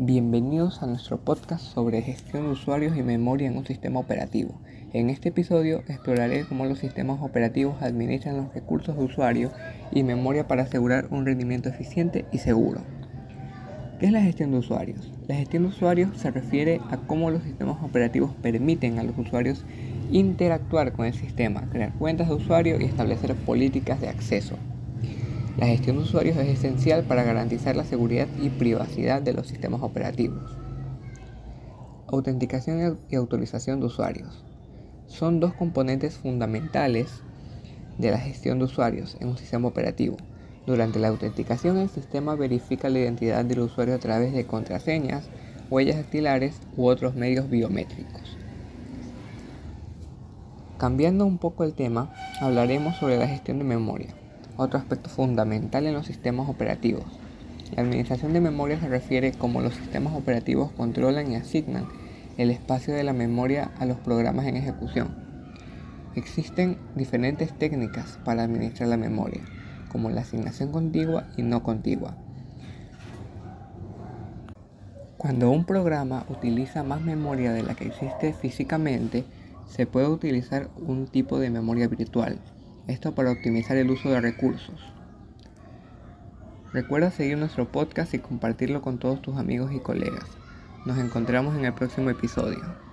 Bienvenidos a nuestro podcast sobre gestión de usuarios y memoria en un sistema operativo. En este episodio exploraré cómo los sistemas operativos administran los recursos de usuario y memoria para asegurar un rendimiento eficiente y seguro. ¿Qué es la gestión de usuarios? La gestión de usuarios se refiere a cómo los sistemas operativos permiten a los usuarios interactuar con el sistema, crear cuentas de usuario y establecer políticas de acceso. La gestión de usuarios es esencial para garantizar la seguridad y privacidad de los sistemas operativos. Autenticación y autorización de usuarios. Son dos componentes fundamentales de la gestión de usuarios en un sistema operativo. Durante la autenticación el sistema verifica la identidad del usuario a través de contraseñas, huellas dactilares u otros medios biométricos. Cambiando un poco el tema, hablaremos sobre la gestión de memoria otro aspecto fundamental en los sistemas operativos. La administración de memoria se refiere a cómo los sistemas operativos controlan y asignan el espacio de la memoria a los programas en ejecución. Existen diferentes técnicas para administrar la memoria, como la asignación contigua y no contigua. Cuando un programa utiliza más memoria de la que existe físicamente, se puede utilizar un tipo de memoria virtual, esto para optimizar el uso de recursos. Recuerda seguir nuestro podcast y compartirlo con todos tus amigos y colegas. Nos encontramos en el próximo episodio.